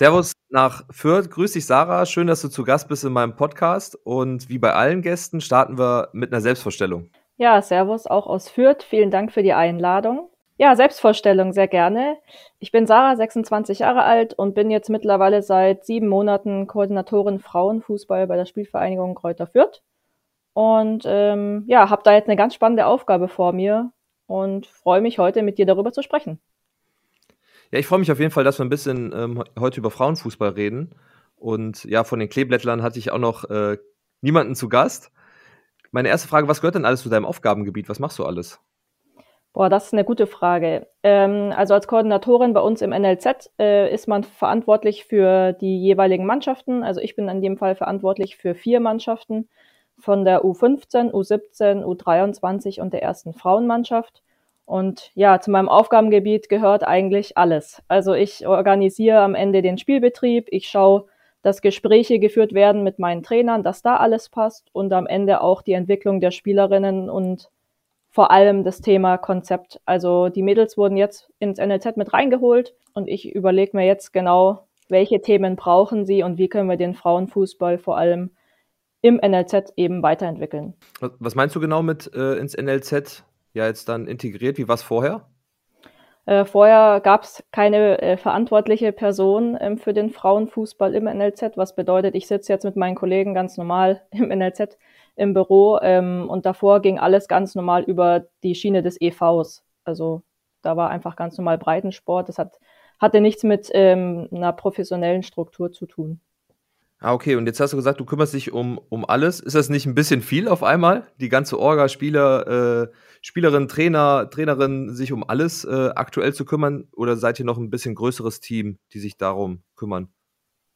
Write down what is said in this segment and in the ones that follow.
Servus nach Fürth. Grüß dich, Sarah. Schön, dass du zu Gast bist in meinem Podcast. Und wie bei allen Gästen starten wir mit einer Selbstvorstellung. Ja, Servus auch aus Fürth. Vielen Dank für die Einladung. Ja, Selbstvorstellung sehr gerne. Ich bin Sarah, 26 Jahre alt und bin jetzt mittlerweile seit sieben Monaten Koordinatorin Frauenfußball bei der Spielvereinigung Kräuter Fürth. Und ähm, ja, habe da jetzt eine ganz spannende Aufgabe vor mir und freue mich heute mit dir darüber zu sprechen. Ja, ich freue mich auf jeden Fall, dass wir ein bisschen ähm, heute über Frauenfußball reden. Und ja, von den Kleeblättlern hatte ich auch noch äh, niemanden zu Gast. Meine erste Frage, was gehört denn alles zu deinem Aufgabengebiet? Was machst du alles? Boah, das ist eine gute Frage. Ähm, also als Koordinatorin bei uns im NLZ äh, ist man verantwortlich für die jeweiligen Mannschaften. Also ich bin in dem Fall verantwortlich für vier Mannschaften von der U15, U17, U23 und der ersten Frauenmannschaft. Und ja, zu meinem Aufgabengebiet gehört eigentlich alles. Also ich organisiere am Ende den Spielbetrieb, ich schaue, dass Gespräche geführt werden mit meinen Trainern, dass da alles passt und am Ende auch die Entwicklung der Spielerinnen und vor allem das Thema Konzept. Also die Mädels wurden jetzt ins NLZ mit reingeholt und ich überlege mir jetzt genau, welche Themen brauchen sie und wie können wir den Frauenfußball vor allem im NLZ eben weiterentwickeln. Was meinst du genau mit äh, ins NLZ ja jetzt dann integriert? Wie war es vorher? Äh, vorher gab es keine äh, verantwortliche Person ähm, für den Frauenfußball im NLZ, was bedeutet, ich sitze jetzt mit meinen Kollegen ganz normal im NLZ im Büro ähm, und davor ging alles ganz normal über die Schiene des EVs. Also da war einfach ganz normal Breitensport. Das hat, hatte nichts mit ähm, einer professionellen Struktur zu tun. Ah, okay. Und jetzt hast du gesagt, du kümmerst dich um, um alles. Ist das nicht ein bisschen viel auf einmal? Die ganze Orga, Spieler, äh, Spielerin, Trainer, Trainerin, sich um alles äh, aktuell zu kümmern? Oder seid ihr noch ein bisschen größeres Team, die sich darum kümmern?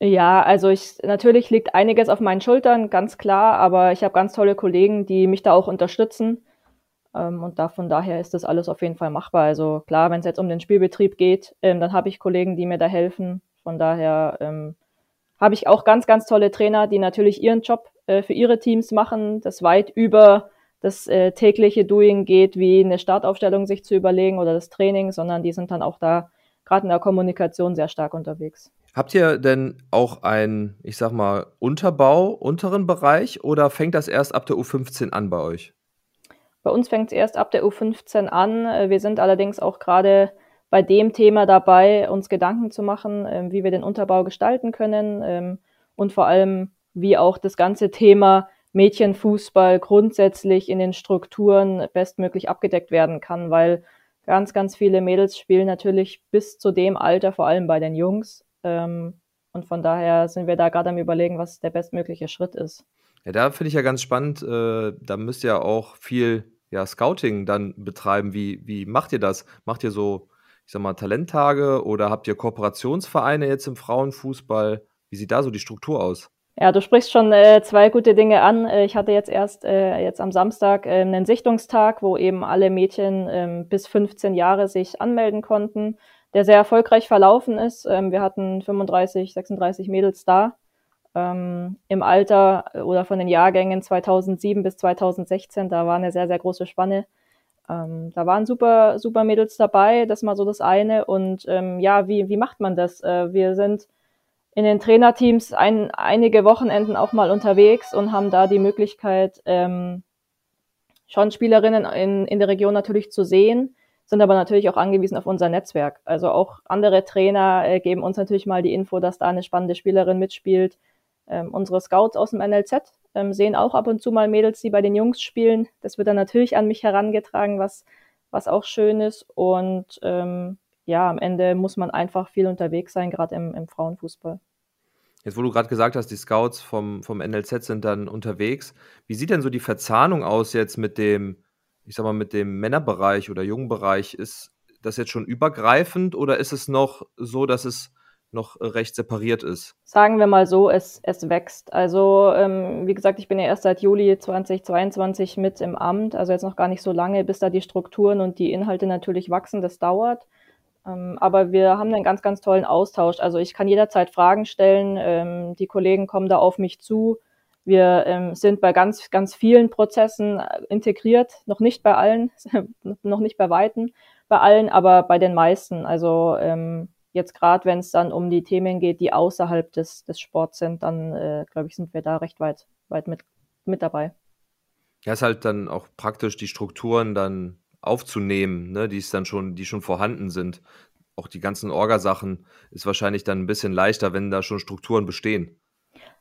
Ja, also ich natürlich liegt einiges auf meinen Schultern, ganz klar, aber ich habe ganz tolle Kollegen, die mich da auch unterstützen. Ähm, und da von daher ist das alles auf jeden Fall machbar. Also klar, wenn es jetzt um den Spielbetrieb geht, ähm, dann habe ich Kollegen, die mir da helfen. Von daher ähm, habe ich auch ganz, ganz tolle Trainer, die natürlich ihren Job äh, für ihre Teams machen, das weit über das äh, tägliche Doing geht, wie eine Startaufstellung sich zu überlegen oder das Training, sondern die sind dann auch da gerade in der Kommunikation sehr stark unterwegs. Habt ihr denn auch einen, ich sag mal, Unterbau, unteren Bereich oder fängt das erst ab der U15 an bei euch? Bei uns fängt es erst ab der U15 an. Äh, wir sind allerdings auch gerade bei dem Thema dabei, uns Gedanken zu machen, äh, wie wir den Unterbau gestalten können ähm, und vor allem, wie auch das ganze Thema Mädchenfußball grundsätzlich in den Strukturen bestmöglich abgedeckt werden kann, weil ganz, ganz viele Mädels spielen natürlich bis zu dem Alter, vor allem bei den Jungs. Ähm, und von daher sind wir da gerade am Überlegen, was der bestmögliche Schritt ist. Ja, da finde ich ja ganz spannend, äh, da müsst ihr auch viel ja, Scouting dann betreiben. Wie, wie macht ihr das? Macht ihr so ich sag mal, Talenttage oder habt ihr Kooperationsvereine jetzt im Frauenfußball? Wie sieht da so die Struktur aus? Ja, du sprichst schon äh, zwei gute Dinge an. Äh, ich hatte jetzt erst äh, jetzt am Samstag äh, einen Sichtungstag, wo eben alle Mädchen äh, bis 15 Jahre sich anmelden konnten, der sehr erfolgreich verlaufen ist. Ähm, wir hatten 35, 36 Mädels da. Ähm, Im Alter äh, oder von den Jahrgängen 2007 bis 2016, da war eine sehr, sehr große Spanne. Ähm, da waren super, super Mädels dabei, das mal so das eine. Und ähm, ja, wie, wie macht man das? Äh, wir sind in den Trainerteams ein, einige Wochenenden auch mal unterwegs und haben da die Möglichkeit, ähm, schon Spielerinnen in, in der Region natürlich zu sehen, sind aber natürlich auch angewiesen auf unser Netzwerk. Also auch andere Trainer äh, geben uns natürlich mal die Info, dass da eine spannende Spielerin mitspielt. Ähm, unsere Scouts aus dem NLZ ähm, sehen auch ab und zu mal Mädels, die bei den Jungs spielen. Das wird dann natürlich an mich herangetragen, was, was auch schön ist. Und ähm, ja, am Ende muss man einfach viel unterwegs sein, gerade im, im Frauenfußball. Jetzt, wo du gerade gesagt hast, die Scouts vom, vom NLZ sind dann unterwegs. Wie sieht denn so die Verzahnung aus jetzt mit dem, ich sag mal, mit dem Männerbereich oder Jungenbereich? Ist das jetzt schon übergreifend oder ist es noch so, dass es noch äh, recht separiert ist? Sagen wir mal so, es, es wächst. Also ähm, wie gesagt, ich bin ja erst seit Juli 2022 mit im Amt, also jetzt noch gar nicht so lange, bis da die Strukturen und die Inhalte natürlich wachsen, das dauert. Ähm, aber wir haben einen ganz, ganz tollen Austausch. Also ich kann jederzeit Fragen stellen, ähm, die Kollegen kommen da auf mich zu. Wir ähm, sind bei ganz, ganz vielen Prozessen äh, integriert, noch nicht bei allen, noch nicht bei Weitem bei allen, aber bei den meisten. Also ähm, jetzt gerade, wenn es dann um die Themen geht, die außerhalb des, des Sports sind, dann äh, glaube ich, sind wir da recht weit, weit mit, mit dabei. Ja, ist halt dann auch praktisch, die Strukturen dann aufzunehmen, ne, die es dann schon, die schon vorhanden sind. Auch die ganzen Orgasachen ist wahrscheinlich dann ein bisschen leichter, wenn da schon Strukturen bestehen.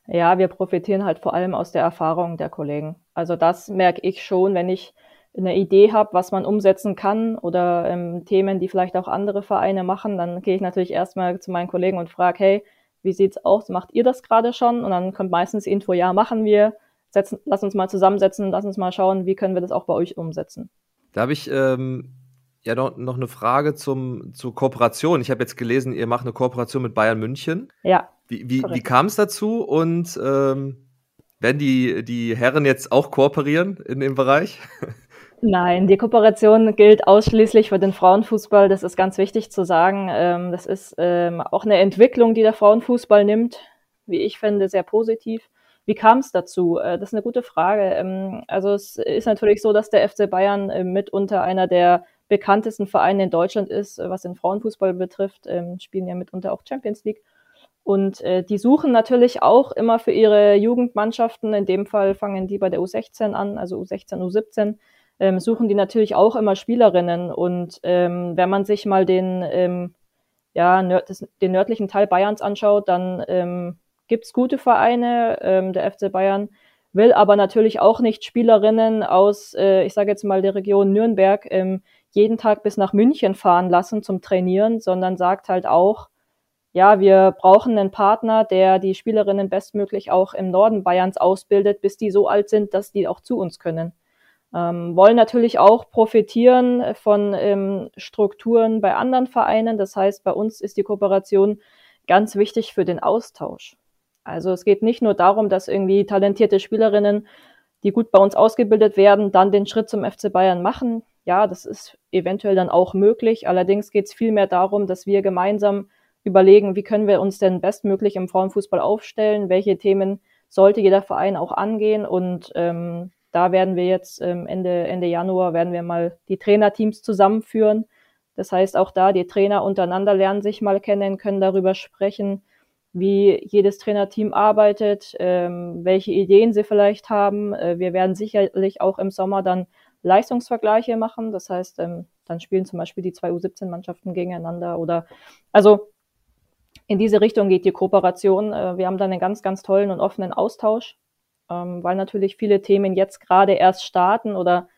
Ja, wir profitieren halt vor allem aus der Erfahrung der Kollegen. Also das merke ich schon, wenn ich eine Idee habe, was man umsetzen kann oder ähm, Themen, die vielleicht auch andere Vereine machen, dann gehe ich natürlich erstmal zu meinen Kollegen und frage, hey, wie sieht's aus? Macht ihr das gerade schon? Und dann kommt meistens Info, ja, machen wir. Setzen, lass uns mal zusammensetzen, lass uns mal schauen, wie können wir das auch bei euch umsetzen. Da habe ich ähm, ja noch, noch eine Frage zum, zur Kooperation. Ich habe jetzt gelesen, ihr macht eine Kooperation mit Bayern München. Ja. Wie, wie, wie kam es dazu und ähm, werden die, die Herren jetzt auch kooperieren in dem Bereich? Nein, die Kooperation gilt ausschließlich für den Frauenfußball. Das ist ganz wichtig zu sagen. Ähm, das ist ähm, auch eine Entwicklung, die der Frauenfußball nimmt, wie ich finde, sehr positiv. Wie kam es dazu? Äh, das ist eine gute Frage. Ähm, also es ist natürlich so, dass der FC Bayern äh, mitunter einer der bekanntesten Vereine in Deutschland ist, äh, was den Frauenfußball betrifft, spielen ja mitunter auch Champions League. Und äh, die suchen natürlich auch immer für ihre Jugendmannschaften, in dem Fall fangen die bei der U16 an, also U16, U17, ähm, suchen die natürlich auch immer Spielerinnen. Und ähm, wenn man sich mal den, ähm, ja, nörd, das, den nördlichen Teil Bayerns anschaut, dann ähm, gibt gute Vereine. Ähm, der FC Bayern will aber natürlich auch nicht Spielerinnen aus, äh, ich sage jetzt mal, der Region Nürnberg ähm, jeden Tag bis nach München fahren lassen zum Trainieren, sondern sagt halt auch, ja, wir brauchen einen Partner, der die Spielerinnen bestmöglich auch im Norden Bayerns ausbildet, bis die so alt sind, dass die auch zu uns können. Ähm, wollen natürlich auch profitieren von ähm, Strukturen bei anderen Vereinen. Das heißt, bei uns ist die Kooperation ganz wichtig für den Austausch. Also es geht nicht nur darum, dass irgendwie talentierte Spielerinnen, die gut bei uns ausgebildet werden, dann den Schritt zum FC Bayern machen. Ja, das ist eventuell dann auch möglich. Allerdings geht es vielmehr darum, dass wir gemeinsam überlegen, wie können wir uns denn bestmöglich im Frauenfußball aufstellen, welche Themen sollte jeder Verein auch angehen und ähm, da werden wir jetzt ähm, Ende, Ende Januar werden wir mal die Trainerteams zusammenführen. Das heißt, auch da die Trainer untereinander lernen sich mal kennen, können darüber sprechen, wie jedes Trainerteam arbeitet, ähm, welche Ideen sie vielleicht haben. Äh, wir werden sicherlich auch im Sommer dann Leistungsvergleiche machen. Das heißt, ähm, dann spielen zum Beispiel die zwei U17-Mannschaften gegeneinander oder also in diese Richtung geht die Kooperation. Äh, wir haben dann einen ganz, ganz tollen und offenen Austausch, ähm, weil natürlich viele Themen jetzt gerade erst starten oder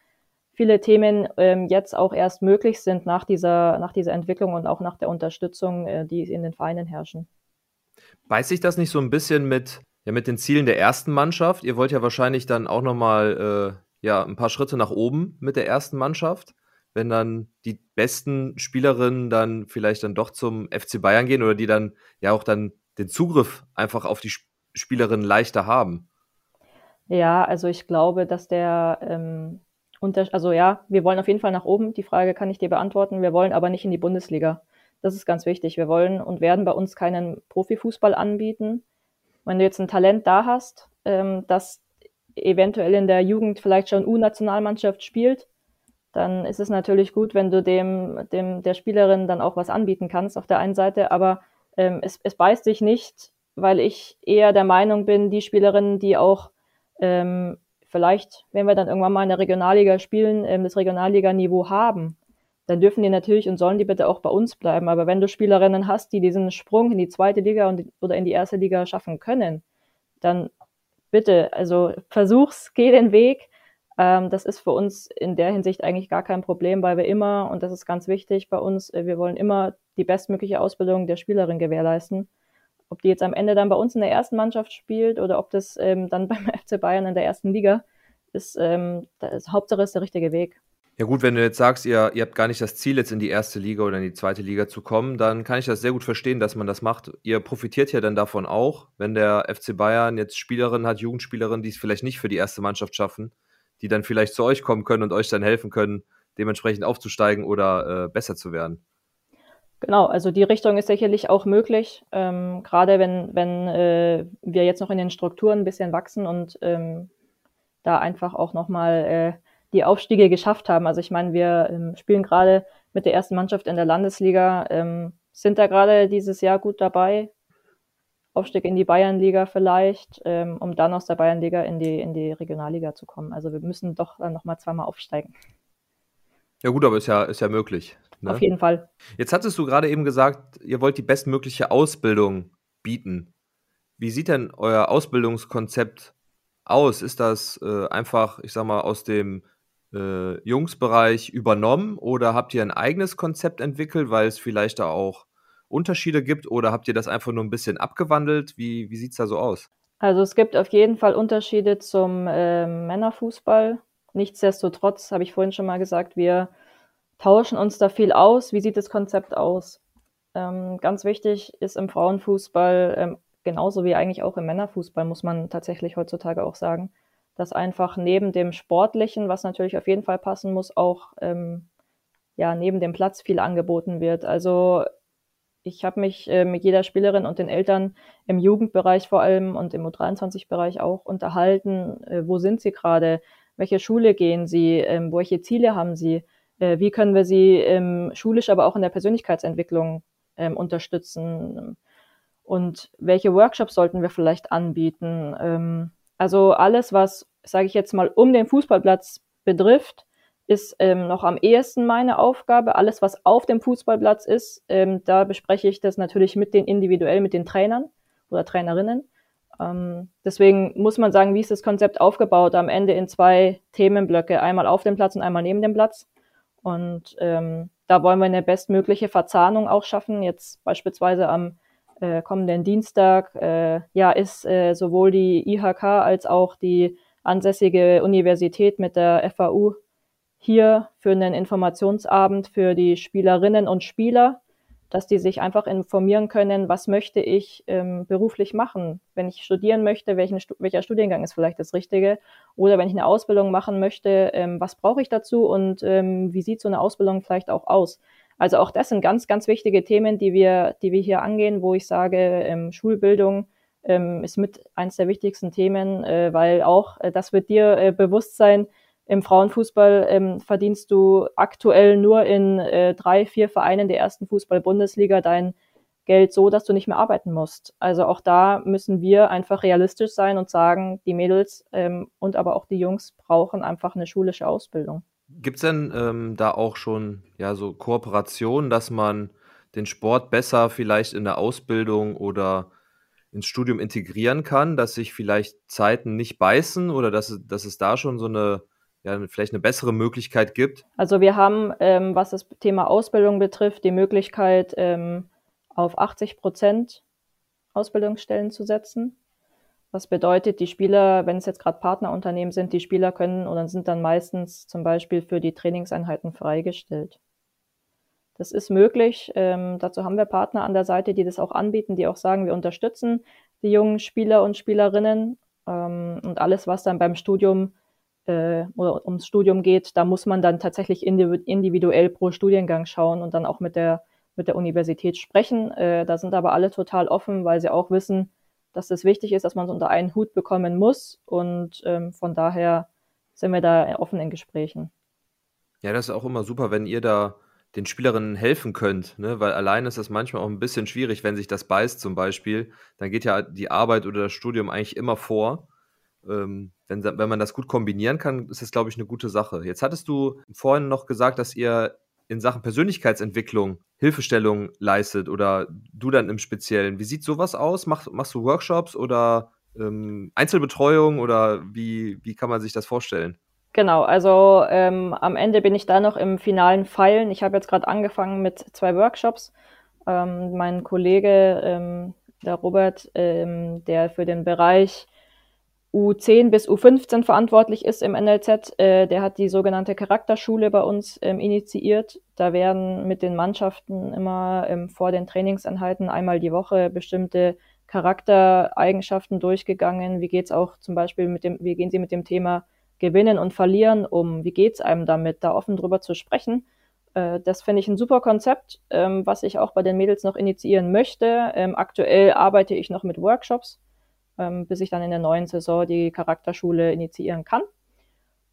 viele Themen ähm, jetzt auch erst möglich sind nach dieser, nach dieser Entwicklung und auch nach der Unterstützung, äh, die in den Vereinen herrschen. Beißt sich das nicht so ein bisschen mit, ja, mit den Zielen der ersten Mannschaft? Ihr wollt ja wahrscheinlich dann auch nochmal äh, ja, ein paar Schritte nach oben mit der ersten Mannschaft wenn dann die besten Spielerinnen dann vielleicht dann doch zum FC Bayern gehen oder die dann ja auch dann den Zugriff einfach auf die Spielerinnen leichter haben? Ja, also ich glaube, dass der ähm, unter, also ja, wir wollen auf jeden Fall nach oben. Die Frage kann ich dir beantworten. Wir wollen aber nicht in die Bundesliga. Das ist ganz wichtig. Wir wollen und werden bei uns keinen Profifußball anbieten. Wenn du jetzt ein Talent da hast, ähm, das eventuell in der Jugend vielleicht schon U-Nationalmannschaft spielt, dann ist es natürlich gut, wenn du dem, dem der Spielerin dann auch was anbieten kannst auf der einen Seite, aber ähm, es, es beißt sich nicht, weil ich eher der Meinung bin, die Spielerinnen, die auch ähm, vielleicht, wenn wir dann irgendwann mal in der Regionalliga spielen, ähm, das Regionalliga-Niveau haben, dann dürfen die natürlich und sollen die bitte auch bei uns bleiben. Aber wenn du Spielerinnen hast, die diesen Sprung in die zweite Liga und, oder in die erste Liga schaffen können, dann bitte, also versuch's, geh den Weg, ähm, das ist für uns in der Hinsicht eigentlich gar kein Problem, weil wir immer, und das ist ganz wichtig bei uns, äh, wir wollen immer die bestmögliche Ausbildung der Spielerin gewährleisten. Ob die jetzt am Ende dann bei uns in der ersten Mannschaft spielt oder ob das ähm, dann beim FC Bayern in der ersten Liga ist, ähm, das Hauptsache ist der richtige Weg. Ja gut, wenn du jetzt sagst, ihr, ihr habt gar nicht das Ziel, jetzt in die erste Liga oder in die zweite Liga zu kommen, dann kann ich das sehr gut verstehen, dass man das macht. Ihr profitiert ja dann davon auch, wenn der FC Bayern jetzt Spielerinnen hat, Jugendspielerinnen, die es vielleicht nicht für die erste Mannschaft schaffen, die dann vielleicht zu euch kommen können und euch dann helfen können, dementsprechend aufzusteigen oder äh, besser zu werden. Genau, also die Richtung ist sicherlich auch möglich, ähm, gerade wenn, wenn äh, wir jetzt noch in den Strukturen ein bisschen wachsen und ähm, da einfach auch nochmal äh, die Aufstiege geschafft haben. Also ich meine, wir ähm, spielen gerade mit der ersten Mannschaft in der Landesliga, ähm, sind da gerade dieses Jahr gut dabei. Aufstieg in die Bayernliga vielleicht, ähm, um dann aus der Bayernliga in die, in die Regionalliga zu kommen. Also wir müssen doch dann nochmal zweimal aufsteigen. Ja gut, aber ist ja, ist ja möglich. Ne? Auf jeden Fall. Jetzt hattest du gerade eben gesagt, ihr wollt die bestmögliche Ausbildung bieten. Wie sieht denn euer Ausbildungskonzept aus? Ist das äh, einfach, ich sag mal, aus dem äh, Jungsbereich übernommen oder habt ihr ein eigenes Konzept entwickelt, weil es vielleicht da auch Unterschiede gibt oder habt ihr das einfach nur ein bisschen abgewandelt? Wie, wie sieht es da so aus? Also es gibt auf jeden Fall Unterschiede zum äh, Männerfußball. Nichtsdestotrotz habe ich vorhin schon mal gesagt, wir tauschen uns da viel aus. Wie sieht das Konzept aus? Ähm, ganz wichtig ist im Frauenfußball, ähm, genauso wie eigentlich auch im Männerfußball, muss man tatsächlich heutzutage auch sagen, dass einfach neben dem Sportlichen, was natürlich auf jeden Fall passen muss, auch ähm, ja, neben dem Platz viel angeboten wird. Also ich habe mich äh, mit jeder Spielerin und den Eltern im Jugendbereich vor allem und im U23-Bereich auch unterhalten. Äh, wo sind sie gerade? Welche Schule gehen sie? Ähm, welche Ziele haben sie? Äh, wie können wir sie ähm, schulisch, aber auch in der Persönlichkeitsentwicklung ähm, unterstützen? Und welche Workshops sollten wir vielleicht anbieten? Ähm, also alles, was, sage ich jetzt mal, um den Fußballplatz betrifft, ist ähm, noch am ehesten meine Aufgabe. Alles, was auf dem Fußballplatz ist, ähm, da bespreche ich das natürlich mit den individuell, mit den Trainern oder Trainerinnen. Ähm, deswegen muss man sagen, wie ist das Konzept aufgebaut? Am Ende in zwei Themenblöcke, einmal auf dem Platz und einmal neben dem Platz. Und ähm, da wollen wir eine bestmögliche Verzahnung auch schaffen. Jetzt beispielsweise am äh, kommenden Dienstag äh, ja, ist äh, sowohl die IHK als auch die ansässige Universität mit der FAU hier für einen Informationsabend für die Spielerinnen und Spieler, dass die sich einfach informieren können, was möchte ich ähm, beruflich machen. Wenn ich studieren möchte, welchen, welcher Studiengang ist vielleicht das Richtige? Oder wenn ich eine Ausbildung machen möchte, ähm, was brauche ich dazu und ähm, wie sieht so eine Ausbildung vielleicht auch aus? Also auch das sind ganz, ganz wichtige Themen, die wir, die wir hier angehen, wo ich sage, ähm, Schulbildung ähm, ist mit eins der wichtigsten Themen, äh, weil auch, äh, das wird dir äh, bewusst sein, im Frauenfußball ähm, verdienst du aktuell nur in äh, drei, vier Vereinen der ersten Fußball-Bundesliga dein Geld so, dass du nicht mehr arbeiten musst. Also auch da müssen wir einfach realistisch sein und sagen, die Mädels ähm, und aber auch die Jungs brauchen einfach eine schulische Ausbildung. Gibt es denn ähm, da auch schon ja so Kooperationen, dass man den Sport besser vielleicht in der Ausbildung oder ins Studium integrieren kann, dass sich vielleicht Zeiten nicht beißen oder dass, dass es da schon so eine ja, vielleicht eine bessere Möglichkeit gibt? Also wir haben, ähm, was das Thema Ausbildung betrifft, die Möglichkeit, ähm, auf 80 Prozent Ausbildungsstellen zu setzen. Was bedeutet, die Spieler, wenn es jetzt gerade Partnerunternehmen sind, die Spieler können oder sind dann meistens zum Beispiel für die Trainingseinheiten freigestellt. Das ist möglich. Ähm, dazu haben wir Partner an der Seite, die das auch anbieten, die auch sagen, wir unterstützen die jungen Spieler und Spielerinnen. Ähm, und alles, was dann beim Studium äh, oder ums Studium geht, da muss man dann tatsächlich individuell pro Studiengang schauen und dann auch mit der, mit der Universität sprechen. Äh, da sind aber alle total offen, weil sie auch wissen, dass es wichtig ist, dass man es unter einen Hut bekommen muss. Und ähm, von daher sind wir da offen in Gesprächen. Ja, das ist auch immer super, wenn ihr da den Spielerinnen helfen könnt, ne? weil allein ist das manchmal auch ein bisschen schwierig, wenn sich das beißt zum Beispiel. Dann geht ja die Arbeit oder das Studium eigentlich immer vor ähm, wenn, wenn man das gut kombinieren kann, ist das, glaube ich, eine gute Sache. Jetzt hattest du vorhin noch gesagt, dass ihr in Sachen Persönlichkeitsentwicklung Hilfestellung leistet oder du dann im Speziellen. Wie sieht sowas aus? Mach, machst du Workshops oder ähm, Einzelbetreuung oder wie, wie kann man sich das vorstellen? Genau, also ähm, am Ende bin ich da noch im finalen Pfeilen. Ich habe jetzt gerade angefangen mit zwei Workshops. Ähm, mein Kollege, ähm, der Robert, ähm, der für den Bereich U10 bis U15 verantwortlich ist im NLZ, äh, der hat die sogenannte Charakterschule bei uns ähm, initiiert. Da werden mit den Mannschaften immer ähm, vor den Trainingseinheiten einmal die Woche bestimmte Charaktereigenschaften durchgegangen. Wie geht's auch zum Beispiel mit dem, wie gehen Sie mit dem Thema Gewinnen und Verlieren um? Wie geht's einem damit, da offen drüber zu sprechen? Äh, das finde ich ein super Konzept, ähm, was ich auch bei den Mädels noch initiieren möchte. Ähm, aktuell arbeite ich noch mit Workshops ähm, bis ich dann in der neuen Saison die Charakterschule initiieren kann.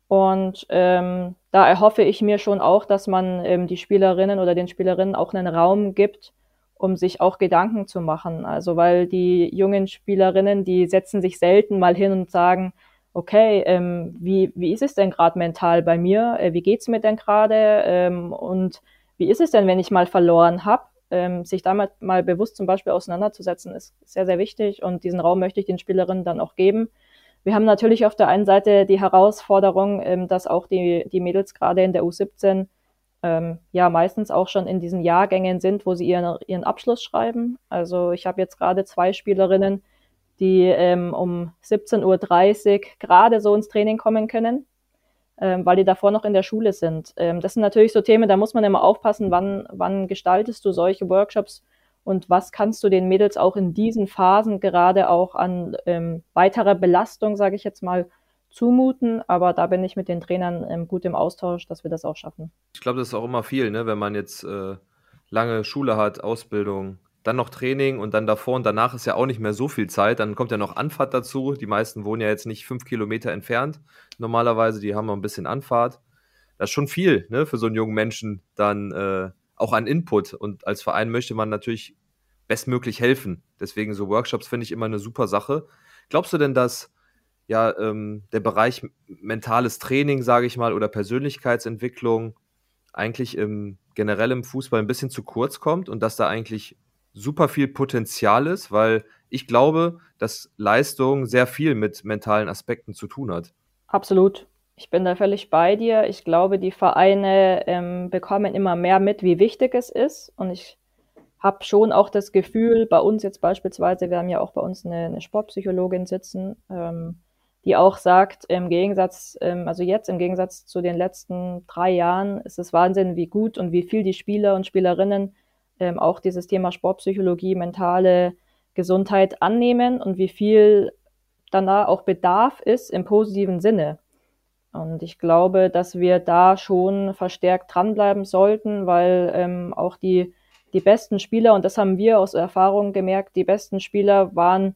Und ähm, da erhoffe ich mir schon auch, dass man ähm, die Spielerinnen oder den Spielerinnen auch einen Raum gibt, um sich auch Gedanken zu machen. Also weil die jungen Spielerinnen, die setzen sich selten mal hin und sagen, okay, ähm, wie, wie ist es denn gerade mental bei mir? Äh, wie geht's mir denn gerade? Ähm, und wie ist es denn, wenn ich mal verloren habe? Ähm, sich damit mal bewusst zum Beispiel auseinanderzusetzen, ist sehr, sehr wichtig. Und diesen Raum möchte ich den Spielerinnen dann auch geben. Wir haben natürlich auf der einen Seite die Herausforderung, ähm, dass auch die, die Mädels gerade in der U17 ähm, ja meistens auch schon in diesen Jahrgängen sind, wo sie ihren, ihren Abschluss schreiben. Also ich habe jetzt gerade zwei Spielerinnen, die ähm, um 17.30 Uhr gerade so ins Training kommen können, weil die davor noch in der Schule sind. Ähm, das sind natürlich so Themen, da muss man immer aufpassen, wann, wann gestaltest du solche Workshops und was kannst du den Mädels auch in diesen Phasen gerade auch an ähm, weiterer Belastung, sage ich jetzt mal, zumuten. Aber da bin ich mit den Trainern ähm, gut im Austausch, dass wir das auch schaffen. Ich glaube, das ist auch immer viel, ne? wenn man jetzt äh, lange Schule hat, Ausbildung, dann noch Training und dann davor und danach ist ja auch nicht mehr so viel Zeit. Dann kommt ja noch Anfahrt dazu. Die meisten wohnen ja jetzt nicht fünf Kilometer entfernt. Normalerweise, die haben noch ein bisschen Anfahrt. Das ist schon viel ne, für so einen jungen Menschen dann äh, auch an Input. Und als Verein möchte man natürlich bestmöglich helfen. Deswegen so Workshops finde ich immer eine super Sache. Glaubst du denn, dass ja ähm, der Bereich mentales Training, sage ich mal, oder Persönlichkeitsentwicklung eigentlich im generell im Fußball ein bisschen zu kurz kommt und dass da eigentlich super viel Potenzial ist, weil ich glaube, dass Leistung sehr viel mit mentalen Aspekten zu tun hat. Absolut. Ich bin da völlig bei dir. Ich glaube, die Vereine ähm, bekommen immer mehr mit, wie wichtig es ist. Und ich habe schon auch das Gefühl, bei uns jetzt beispielsweise, wir haben ja auch bei uns eine, eine Sportpsychologin sitzen, ähm, die auch sagt, im Gegensatz, ähm, also jetzt im Gegensatz zu den letzten drei Jahren, ist es Wahnsinn, wie gut und wie viel die Spieler und Spielerinnen ähm, auch dieses Thema Sportpsychologie, mentale Gesundheit annehmen und wie viel dann da auch Bedarf ist im positiven Sinne. Und ich glaube, dass wir da schon verstärkt dranbleiben sollten, weil ähm, auch die, die besten Spieler, und das haben wir aus Erfahrung gemerkt, die besten Spieler waren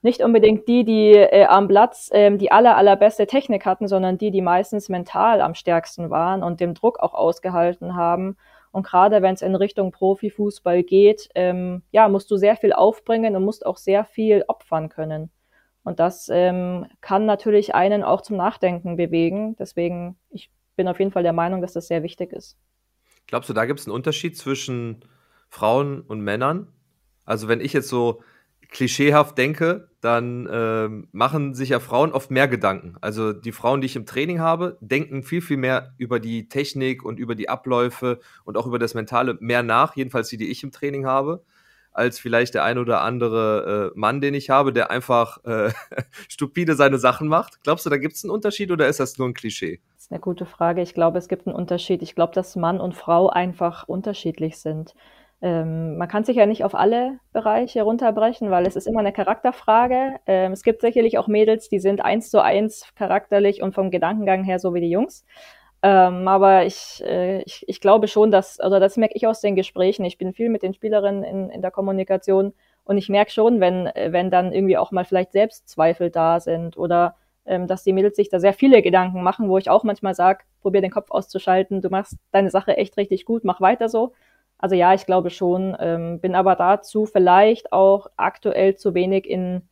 nicht unbedingt die, die äh, am Platz ähm, die aller, allerbeste Technik hatten, sondern die, die meistens mental am stärksten waren und dem Druck auch ausgehalten haben und gerade wenn es in Richtung Profifußball geht, ähm, ja, musst du sehr viel aufbringen und musst auch sehr viel opfern können. Und das ähm, kann natürlich einen auch zum Nachdenken bewegen. Deswegen, ich bin auf jeden Fall der Meinung, dass das sehr wichtig ist. Glaubst du, da gibt es einen Unterschied zwischen Frauen und Männern? Also wenn ich jetzt so klischeehaft denke, dann äh, machen sich ja Frauen oft mehr Gedanken. Also die Frauen, die ich im Training habe, denken viel, viel mehr über die Technik und über die Abläufe und auch über das Mentale mehr nach, jedenfalls die, die ich im Training habe, als vielleicht der ein oder andere äh, Mann, den ich habe, der einfach äh, stupide seine Sachen macht. Glaubst du, da gibt es einen Unterschied oder ist das nur ein Klischee? Das ist eine gute Frage. Ich glaube, es gibt einen Unterschied. Ich glaube, dass Mann und Frau einfach unterschiedlich sind. Ähm, man kann sich ja nicht auf alle Bereiche runterbrechen, weil es ist immer eine Charakterfrage. Ähm, es gibt sicherlich auch Mädels, die sind eins zu eins charakterlich und vom Gedankengang her so wie die Jungs. Ähm, aber ich, äh, ich, ich glaube schon, dass, also das merke ich aus den Gesprächen. Ich bin viel mit den Spielerinnen in, in der Kommunikation und ich merke schon, wenn, wenn dann irgendwie auch mal vielleicht Selbstzweifel da sind oder ähm, dass die Mädels sich da sehr viele Gedanken machen, wo ich auch manchmal sage, probier den Kopf auszuschalten, du machst deine Sache echt richtig gut, mach weiter so. Also ja, ich glaube schon, ähm, bin aber dazu vielleicht auch aktuell zu wenig in,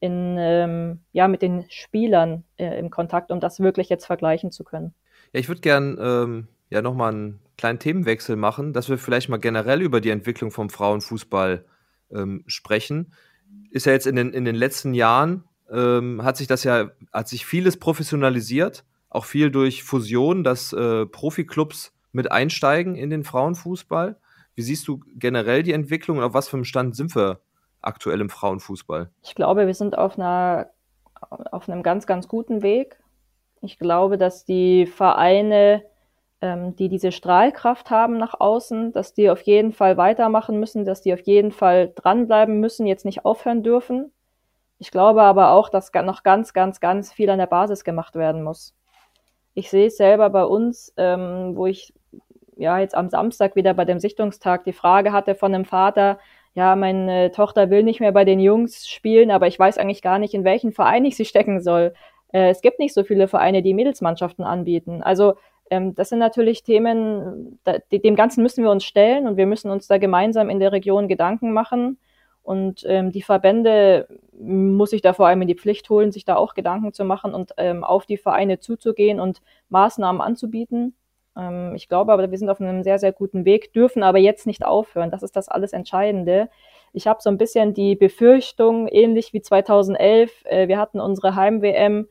in ähm, ja, mit den Spielern äh, im Kontakt, um das wirklich jetzt vergleichen zu können. Ja, ich würde gern ähm, ja nochmal einen kleinen Themenwechsel machen, dass wir vielleicht mal generell über die Entwicklung vom Frauenfußball ähm, sprechen. Ist ja jetzt in den, in den letzten Jahren, ähm, hat sich das ja, hat sich vieles professionalisiert, auch viel durch Fusion, dass äh, Profiklubs mit einsteigen in den Frauenfußball. Wie siehst du generell die Entwicklung und auf was für einem Stand sind wir aktuell im Frauenfußball? Ich glaube, wir sind auf, einer, auf einem ganz, ganz guten Weg. Ich glaube, dass die Vereine, ähm, die diese Strahlkraft haben nach außen, dass die auf jeden Fall weitermachen müssen, dass die auf jeden Fall dranbleiben müssen, jetzt nicht aufhören dürfen. Ich glaube aber auch, dass noch ganz, ganz, ganz viel an der Basis gemacht werden muss. Ich sehe es selber bei uns, ähm, wo ich ja jetzt am Samstag wieder bei dem Sichtungstag die Frage hatte von einem Vater, ja, meine Tochter will nicht mehr bei den Jungs spielen, aber ich weiß eigentlich gar nicht, in welchen Verein ich sie stecken soll. Äh, es gibt nicht so viele Vereine, die Mädelsmannschaften anbieten. Also ähm, das sind natürlich Themen, da, dem Ganzen müssen wir uns stellen und wir müssen uns da gemeinsam in der Region Gedanken machen. Und ähm, die Verbände muss sich da vor allem in die Pflicht holen, sich da auch Gedanken zu machen und ähm, auf die Vereine zuzugehen und Maßnahmen anzubieten. Ähm, ich glaube aber, wir sind auf einem sehr, sehr guten Weg, dürfen aber jetzt nicht aufhören. Das ist das alles Entscheidende. Ich habe so ein bisschen die Befürchtung, ähnlich wie 2011, äh, wir hatten unsere Heim-WM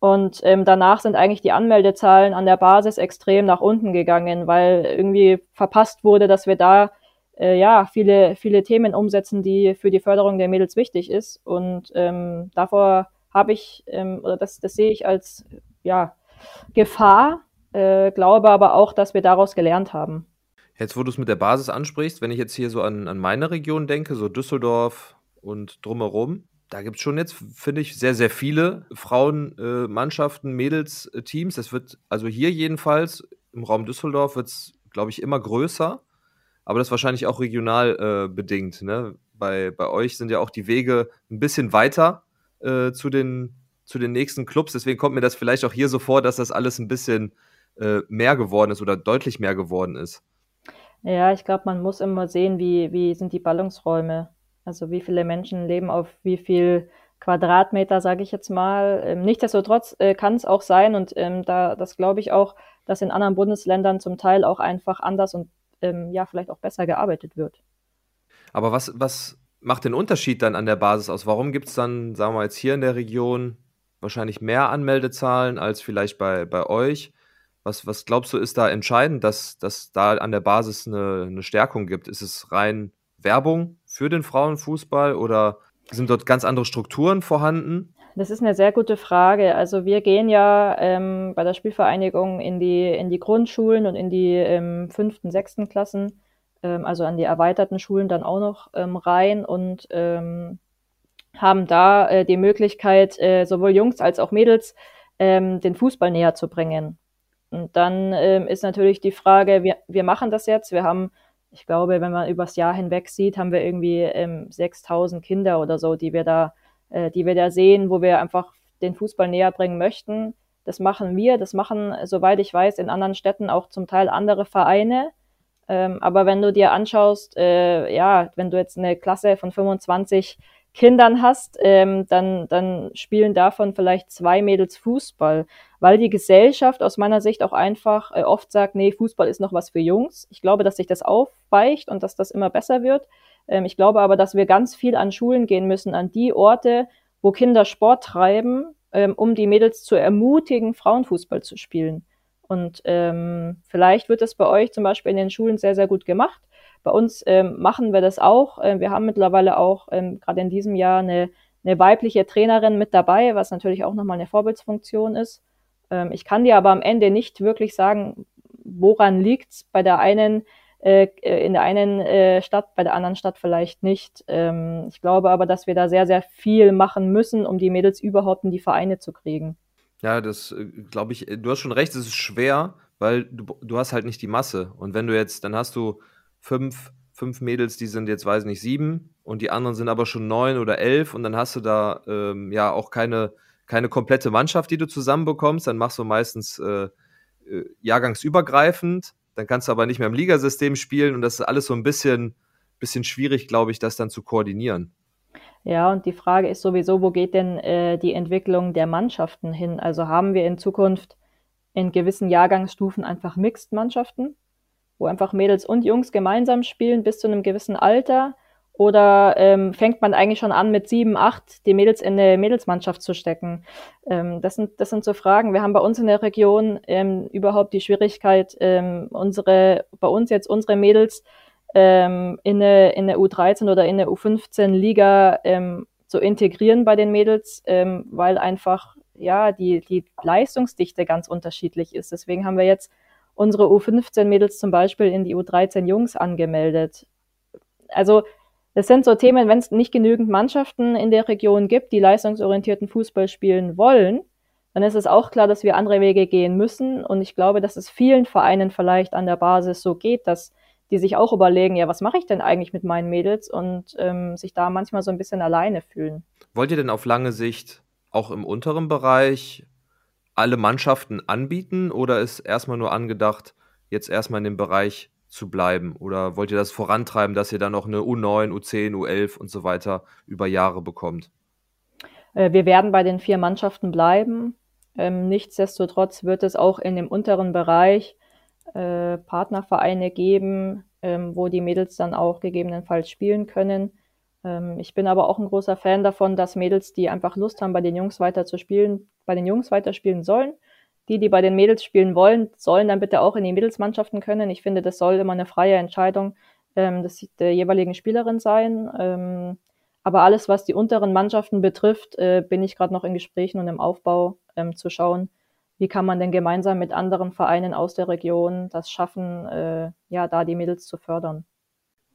und ähm, danach sind eigentlich die Anmeldezahlen an der Basis extrem nach unten gegangen, weil irgendwie verpasst wurde, dass wir da äh, ja viele, viele Themen umsetzen, die für die Förderung der Mädels wichtig ist. Und ähm, davor habe ich, ähm, oder das, das sehe ich als ja, Gefahr, äh, glaube aber auch, dass wir daraus gelernt haben. Jetzt, wo du es mit der Basis ansprichst, wenn ich jetzt hier so an, an meine Region denke, so Düsseldorf und drumherum, da gibt es schon jetzt, finde ich, sehr, sehr viele Frauenmannschaften, äh, Mädels-Teams. Es wird, also hier jedenfalls, im Raum Düsseldorf wird es, glaube ich, immer größer. Aber das wahrscheinlich auch regional äh, bedingt. Ne? Bei, bei euch sind ja auch die Wege ein bisschen weiter äh, zu, den, zu den nächsten Clubs. Deswegen kommt mir das vielleicht auch hier so vor, dass das alles ein bisschen äh, mehr geworden ist oder deutlich mehr geworden ist. Ja, ich glaube, man muss immer sehen, wie, wie sind die Ballungsräume. Also wie viele Menschen leben auf wie viel Quadratmeter, sage ich jetzt mal. Ähm, nichtsdestotrotz äh, kann es auch sein, und ähm, da das glaube ich auch, dass in anderen Bundesländern zum Teil auch einfach anders und ähm, ja, vielleicht auch besser gearbeitet wird. Aber was, was macht den Unterschied dann an der Basis aus? Warum gibt es dann, sagen wir jetzt hier in der Region, wahrscheinlich mehr Anmeldezahlen als vielleicht bei, bei euch? Was, was glaubst du, ist da entscheidend, dass, dass da an der Basis eine, eine Stärkung gibt? Ist es rein Werbung für den Frauenfußball oder sind dort ganz andere Strukturen vorhanden? Das ist eine sehr gute Frage. Also wir gehen ja ähm, bei der Spielvereinigung in die, in die Grundschulen und in die ähm, fünften, sechsten Klassen, ähm, also an die erweiterten Schulen dann auch noch ähm, rein und ähm, haben da äh, die Möglichkeit, äh, sowohl Jungs als auch Mädels ähm, den Fußball näher zu bringen. Und dann ähm, ist natürlich die Frage, wir, wir machen das jetzt, wir haben ich glaube, wenn man übers Jahr hinweg sieht, haben wir irgendwie ähm, 6000 Kinder oder so, die wir da, äh, die wir da sehen, wo wir einfach den Fußball näher bringen möchten. Das machen wir, das machen, soweit ich weiß, in anderen Städten auch zum Teil andere Vereine. Ähm, aber wenn du dir anschaust, äh, ja, wenn du jetzt eine Klasse von 25 Kindern hast, ähm, dann, dann spielen davon vielleicht zwei Mädels Fußball, weil die Gesellschaft aus meiner Sicht auch einfach äh, oft sagt, nee, Fußball ist noch was für Jungs. Ich glaube, dass sich das aufweicht und dass das immer besser wird. Ähm, ich glaube aber, dass wir ganz viel an Schulen gehen müssen, an die Orte, wo Kinder Sport treiben, ähm, um die Mädels zu ermutigen, Frauenfußball zu spielen. Und ähm, vielleicht wird das bei euch zum Beispiel in den Schulen sehr, sehr gut gemacht. Bei uns ähm, machen wir das auch. Ähm, wir haben mittlerweile auch ähm, gerade in diesem Jahr eine, eine weibliche Trainerin mit dabei, was natürlich auch nochmal eine Vorbildsfunktion ist. Ähm, ich kann dir aber am Ende nicht wirklich sagen, woran liegt's bei der einen äh, in der einen äh, Stadt, bei der anderen Stadt vielleicht nicht. Ähm, ich glaube aber, dass wir da sehr, sehr viel machen müssen, um die Mädels überhaupt in die Vereine zu kriegen. Ja, das äh, glaube ich, du hast schon recht, es ist schwer, weil du, du hast halt nicht die Masse. Und wenn du jetzt, dann hast du fünf, fünf Mädels, die sind jetzt, weiß nicht, sieben und die anderen sind aber schon neun oder elf und dann hast du da ähm, ja auch keine, keine komplette Mannschaft, die du zusammenbekommst. Dann machst du meistens äh, äh, jahrgangsübergreifend. Dann kannst du aber nicht mehr im Ligasystem spielen und das ist alles so ein bisschen, bisschen schwierig, glaube ich, das dann zu koordinieren. Ja, und die Frage ist sowieso, wo geht denn äh, die Entwicklung der Mannschaften hin? Also haben wir in Zukunft in gewissen Jahrgangsstufen einfach Mixed-Mannschaften? Wo einfach Mädels und Jungs gemeinsam spielen bis zu einem gewissen Alter? Oder ähm, fängt man eigentlich schon an, mit sieben, acht die Mädels in eine Mädelsmannschaft zu stecken? Ähm, das, sind, das sind so Fragen. Wir haben bei uns in der Region ähm, überhaupt die Schwierigkeit, ähm, unsere, bei uns jetzt unsere Mädels ähm, in, eine, in eine U13 oder in eine U15-Liga ähm, zu integrieren bei den Mädels, ähm, weil einfach ja die, die Leistungsdichte ganz unterschiedlich ist. Deswegen haben wir jetzt unsere U15-Mädels zum Beispiel in die U13-Jungs angemeldet. Also das sind so Themen, wenn es nicht genügend Mannschaften in der Region gibt, die leistungsorientierten Fußball spielen wollen, dann ist es auch klar, dass wir andere Wege gehen müssen. Und ich glaube, dass es vielen Vereinen vielleicht an der Basis so geht, dass die sich auch überlegen, ja, was mache ich denn eigentlich mit meinen Mädels und ähm, sich da manchmal so ein bisschen alleine fühlen. Wollt ihr denn auf lange Sicht auch im unteren Bereich alle Mannschaften anbieten oder ist erstmal nur angedacht, jetzt erstmal in dem Bereich zu bleiben? Oder wollt ihr das vorantreiben, dass ihr dann noch eine U9, U10, U11 und so weiter über Jahre bekommt? Äh, wir werden bei den vier Mannschaften bleiben. Ähm, nichtsdestotrotz wird es auch in dem unteren Bereich äh, Partnervereine geben, ähm, wo die Mädels dann auch gegebenenfalls spielen können. Ähm, ich bin aber auch ein großer Fan davon, dass Mädels, die einfach Lust haben, bei den Jungs weiter zu spielen, bei den Jungs weiterspielen sollen. Die, die bei den Mädels spielen wollen, sollen dann bitte auch in die Mädelsmannschaften können. Ich finde, das soll immer eine freie Entscheidung ähm, des, der jeweiligen Spielerin sein. Ähm, aber alles, was die unteren Mannschaften betrifft, äh, bin ich gerade noch in Gesprächen und im Aufbau ähm, zu schauen, wie kann man denn gemeinsam mit anderen Vereinen aus der Region das schaffen, äh, ja, da die Mädels zu fördern.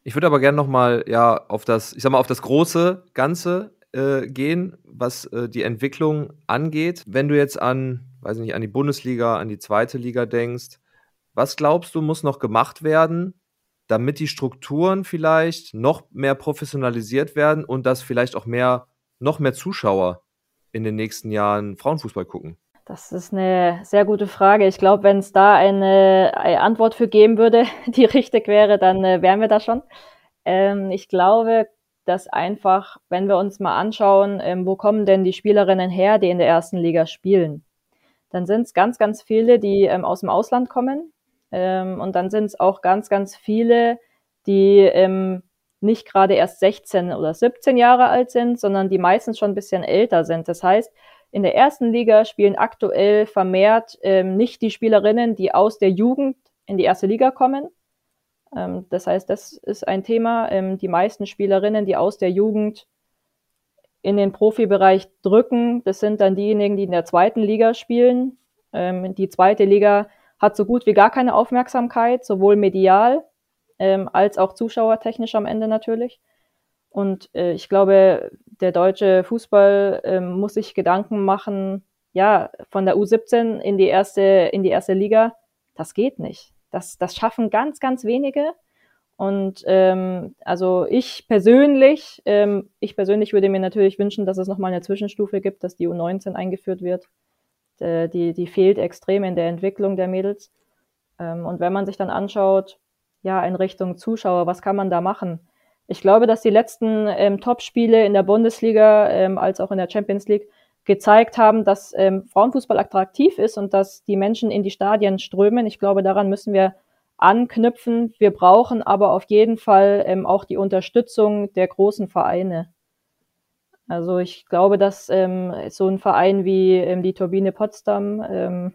Ich würde aber gerne nochmal ja auf das, ich sag mal, auf das große Ganze äh, gehen, was äh, die Entwicklung angeht. Wenn du jetzt an, weiß nicht, an die Bundesliga, an die zweite Liga denkst, was glaubst du, muss noch gemacht werden, damit die Strukturen vielleicht noch mehr professionalisiert werden und dass vielleicht auch mehr, noch mehr Zuschauer in den nächsten Jahren Frauenfußball gucken? Das ist eine sehr gute Frage. Ich glaube, wenn es da eine, eine, Antwort für geben würde, die richtig wäre, dann äh, wären wir da schon. Ähm, ich glaube, dass einfach, wenn wir uns mal anschauen, ähm, wo kommen denn die Spielerinnen her, die in der ersten Liga spielen, dann sind es ganz, ganz viele, die ähm, aus dem Ausland kommen. Ähm, und dann sind es auch ganz, ganz viele, die ähm, nicht gerade erst 16 oder 17 Jahre alt sind, sondern die meistens schon ein bisschen älter sind. Das heißt, in der ersten Liga spielen aktuell vermehrt ähm, nicht die Spielerinnen, die aus der Jugend in die erste Liga kommen. Ähm, das heißt, das ist ein Thema. Ähm, die meisten Spielerinnen, die aus der Jugend in den Profibereich drücken, das sind dann diejenigen, die in der zweiten Liga spielen. Ähm, die zweite Liga hat so gut wie gar keine Aufmerksamkeit, sowohl medial ähm, als auch zuschauertechnisch am Ende natürlich. Und äh, ich glaube, der deutsche Fußball äh, muss sich Gedanken machen, ja, von der U17 in die erste, in die erste Liga, das geht nicht. Das, das schaffen ganz, ganz wenige. Und ähm, also ich persönlich, ähm, ich persönlich würde mir natürlich wünschen, dass es nochmal eine Zwischenstufe gibt, dass die U19 eingeführt wird. Äh, die, die fehlt extrem in der Entwicklung der Mädels. Ähm, und wenn man sich dann anschaut, ja, in Richtung Zuschauer, was kann man da machen? Ich glaube, dass die letzten ähm, Top-Spiele in der Bundesliga ähm, als auch in der Champions League gezeigt haben, dass ähm, Frauenfußball attraktiv ist und dass die Menschen in die Stadien strömen. Ich glaube, daran müssen wir anknüpfen. Wir brauchen aber auf jeden Fall ähm, auch die Unterstützung der großen Vereine. Also ich glaube, dass ähm, so ein Verein wie ähm, die Turbine Potsdam ähm,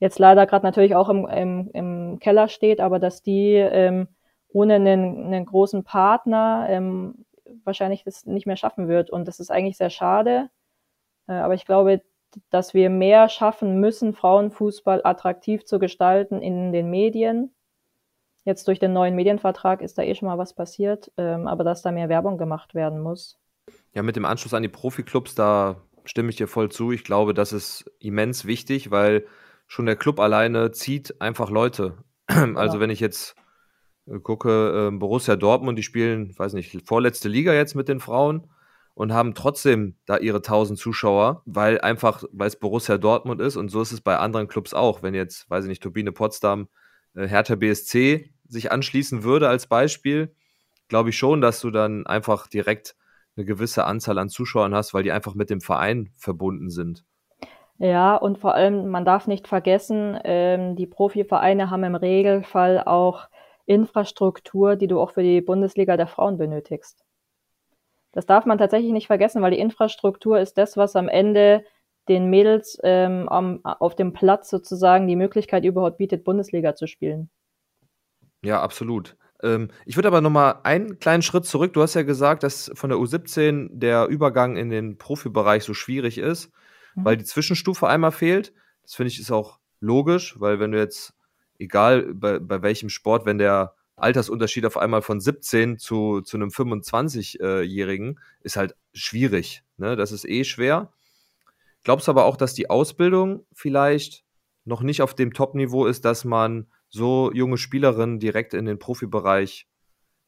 jetzt leider gerade natürlich auch im, im, im Keller steht, aber dass die ähm, ohne einen, einen großen Partner ähm, wahrscheinlich das nicht mehr schaffen wird. Und das ist eigentlich sehr schade. Äh, aber ich glaube, dass wir mehr schaffen müssen, Frauenfußball attraktiv zu gestalten in den Medien. Jetzt durch den neuen Medienvertrag ist da eh schon mal was passiert, ähm, aber dass da mehr Werbung gemacht werden muss. Ja, mit dem Anschluss an die Profiklubs, da stimme ich dir voll zu. Ich glaube, das ist immens wichtig, weil schon der Club alleine zieht einfach Leute. Also ja. wenn ich jetzt gucke, äh, Borussia Dortmund, die spielen, weiß nicht, vorletzte Liga jetzt mit den Frauen und haben trotzdem da ihre 1000 Zuschauer, weil einfach, weil es Borussia Dortmund ist und so ist es bei anderen Clubs auch. Wenn jetzt, weiß ich nicht, Turbine Potsdam, äh, Hertha BSC sich anschließen würde als Beispiel, glaube ich schon, dass du dann einfach direkt eine gewisse Anzahl an Zuschauern hast, weil die einfach mit dem Verein verbunden sind. Ja, und vor allem, man darf nicht vergessen, ähm, die Profivereine haben im Regelfall auch Infrastruktur, die du auch für die Bundesliga der Frauen benötigst. Das darf man tatsächlich nicht vergessen, weil die Infrastruktur ist das, was am Ende den Mädels ähm, am, auf dem Platz sozusagen die Möglichkeit überhaupt bietet, Bundesliga zu spielen. Ja, absolut. Ähm, ich würde aber nochmal einen kleinen Schritt zurück. Du hast ja gesagt, dass von der U17 der Übergang in den Profibereich so schwierig ist, mhm. weil die Zwischenstufe einmal fehlt. Das finde ich ist auch logisch, weil wenn du jetzt egal bei, bei welchem Sport, wenn der Altersunterschied auf einmal von 17 zu, zu einem 25-Jährigen ist halt schwierig. Ne? Das ist eh schwer. Glaubst du aber auch, dass die Ausbildung vielleicht noch nicht auf dem Top-Niveau ist, dass man so junge Spielerinnen direkt in den Profibereich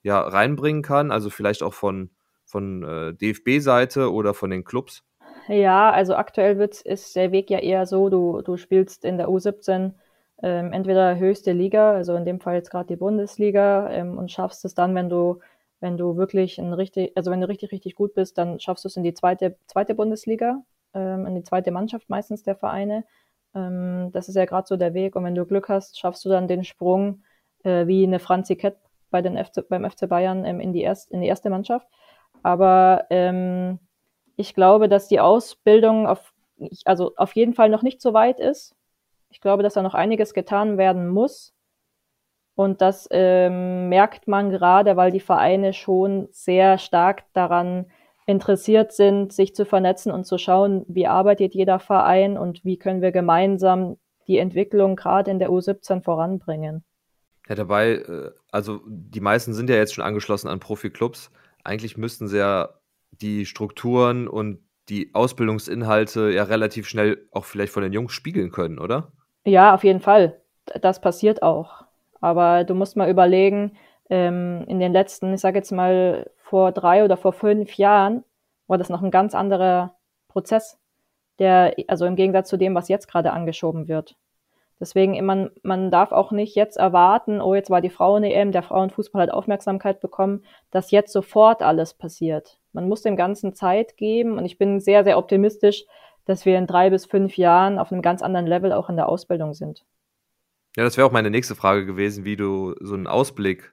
ja, reinbringen kann? Also vielleicht auch von, von äh, DFB-Seite oder von den Clubs? Ja, also aktuell wird, ist der Weg ja eher so, du, du spielst in der U17 ähm, entweder höchste Liga, also in dem Fall jetzt gerade die Bundesliga, ähm, und schaffst es dann, wenn du, wenn du wirklich ein richtig, also wenn du richtig, richtig gut bist, dann schaffst du es in die zweite, zweite Bundesliga, ähm, in die zweite Mannschaft meistens der Vereine. Ähm, das ist ja gerade so der Weg. Und wenn du Glück hast, schaffst du dann den Sprung äh, wie eine Franzi Kett bei den FC, beim FC Bayern ähm, in, die erst, in die erste Mannschaft. Aber ähm, ich glaube, dass die Ausbildung auf, also auf jeden Fall noch nicht so weit ist. Ich glaube, dass da noch einiges getan werden muss. Und das ähm, merkt man gerade, weil die Vereine schon sehr stark daran interessiert sind, sich zu vernetzen und zu schauen, wie arbeitet jeder Verein und wie können wir gemeinsam die Entwicklung gerade in der U17 voranbringen. Ja, dabei, äh, also die meisten sind ja jetzt schon angeschlossen an Profiklubs. Eigentlich müssten sie ja die Strukturen und die Ausbildungsinhalte ja relativ schnell auch vielleicht von den Jungs spiegeln können, oder? Ja, auf jeden Fall. Das passiert auch. Aber du musst mal überlegen, ähm, in den letzten, ich sage jetzt mal, vor drei oder vor fünf Jahren war das noch ein ganz anderer Prozess, der, also im Gegensatz zu dem, was jetzt gerade angeschoben wird. Deswegen, man, man darf auch nicht jetzt erwarten, oh, jetzt war die Frauen-EM, der Frauenfußball hat Aufmerksamkeit bekommen, dass jetzt sofort alles passiert. Man muss dem Ganzen Zeit geben und ich bin sehr, sehr optimistisch, dass wir in drei bis fünf Jahren auf einem ganz anderen Level auch in der Ausbildung sind. Ja, das wäre auch meine nächste Frage gewesen, wie du so einen Ausblick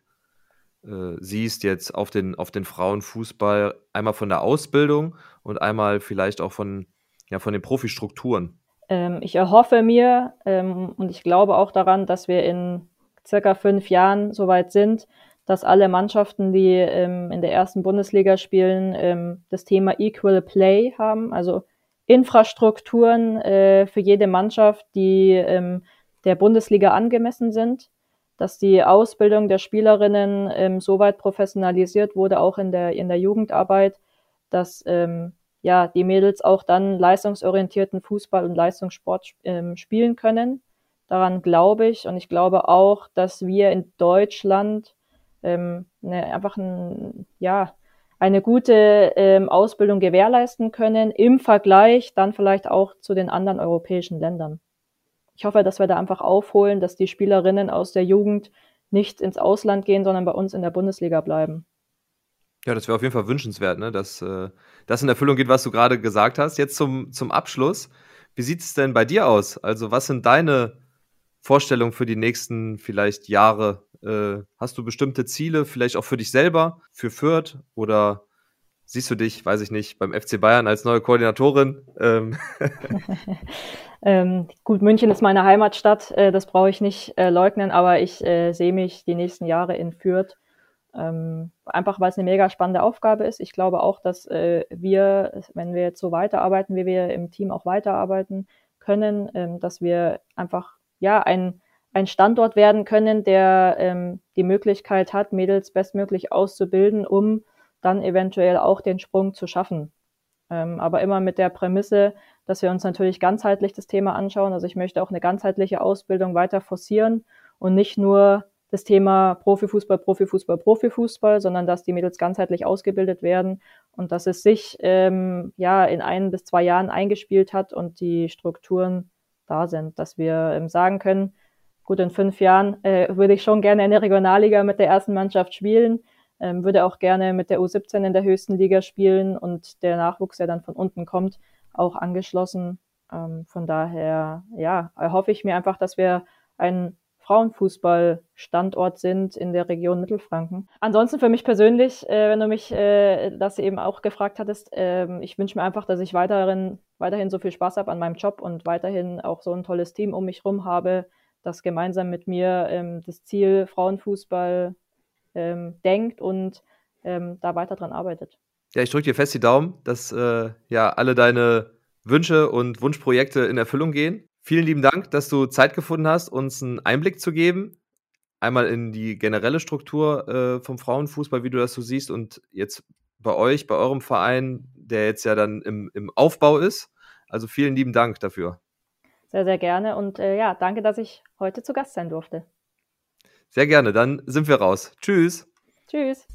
äh, siehst jetzt auf den, auf den Frauenfußball, einmal von der Ausbildung und einmal vielleicht auch von, ja, von den Profistrukturen? Ähm, ich erhoffe mir ähm, und ich glaube auch daran, dass wir in circa fünf Jahren soweit sind, dass alle Mannschaften, die ähm, in der ersten Bundesliga spielen, ähm, das Thema Equal Play haben, also Infrastrukturen äh, für jede Mannschaft, die ähm, der Bundesliga angemessen sind dass die Ausbildung der Spielerinnen ähm, so weit professionalisiert wurde, auch in der, in der Jugendarbeit, dass ähm, ja, die Mädels auch dann leistungsorientierten Fußball und Leistungssport ähm, spielen können. Daran glaube ich und ich glaube auch, dass wir in Deutschland ähm, ne, einfach ein, ja, eine gute ähm, Ausbildung gewährleisten können im Vergleich dann vielleicht auch zu den anderen europäischen Ländern ich hoffe, dass wir da einfach aufholen, dass die Spielerinnen aus der Jugend nicht ins Ausland gehen, sondern bei uns in der Bundesliga bleiben. Ja, das wäre auf jeden Fall wünschenswert, ne? dass äh, das in Erfüllung geht, was du gerade gesagt hast. Jetzt zum, zum Abschluss. Wie sieht es denn bei dir aus? Also, was sind deine Vorstellungen für die nächsten vielleicht Jahre? Äh, hast du bestimmte Ziele, vielleicht auch für dich selber, für Fürth oder siehst du dich, weiß ich nicht, beim FC Bayern als neue Koordinatorin? Ähm. ähm, gut, München ist meine Heimatstadt, äh, das brauche ich nicht äh, leugnen, aber ich äh, sehe mich die nächsten Jahre in Fürth. Ähm, einfach weil es eine mega spannende Aufgabe ist. Ich glaube auch, dass äh, wir, wenn wir jetzt so weiterarbeiten, wie wir im Team auch weiterarbeiten können, ähm, dass wir einfach ja ein, ein Standort werden können, der ähm, die Möglichkeit hat, Mädels bestmöglich auszubilden, um dann eventuell auch den Sprung zu schaffen. Ähm, aber immer mit der Prämisse, dass wir uns natürlich ganzheitlich das Thema anschauen. Also ich möchte auch eine ganzheitliche Ausbildung weiter forcieren und nicht nur das Thema Profifußball, Profifußball, Profifußball, sondern dass die Mädels ganzheitlich ausgebildet werden und dass es sich ähm, ja in ein bis zwei Jahren eingespielt hat und die Strukturen da sind, dass wir ähm, sagen können, gut, in fünf Jahren äh, würde ich schon gerne in der Regionalliga mit der ersten Mannschaft spielen ähm, würde auch gerne mit der U17 in der höchsten Liga spielen und der Nachwuchs, der dann von unten kommt, auch angeschlossen. Ähm, von daher, ja, erhoffe ich mir einfach, dass wir ein Frauenfußball-Standort sind in der Region Mittelfranken. Ansonsten für mich persönlich, äh, wenn du mich äh, das eben auch gefragt hattest, äh, ich wünsche mir einfach, dass ich weiterhin, weiterhin so viel Spaß habe an meinem Job und weiterhin auch so ein tolles Team um mich herum habe, das gemeinsam mit mir ähm, das Ziel Frauenfußball ähm, denkt und ähm, da weiter dran arbeitet. Ja, ich drücke dir fest die Daumen, dass äh, ja alle deine Wünsche und Wunschprojekte in Erfüllung gehen. Vielen lieben Dank, dass du Zeit gefunden hast, uns einen Einblick zu geben. Einmal in die generelle Struktur äh, vom Frauenfußball, wie du das so siehst, und jetzt bei euch, bei eurem Verein, der jetzt ja dann im, im Aufbau ist. Also vielen lieben Dank dafür. Sehr, sehr gerne und äh, ja, danke, dass ich heute zu Gast sein durfte. Sehr gerne, dann sind wir raus. Tschüss. Tschüss.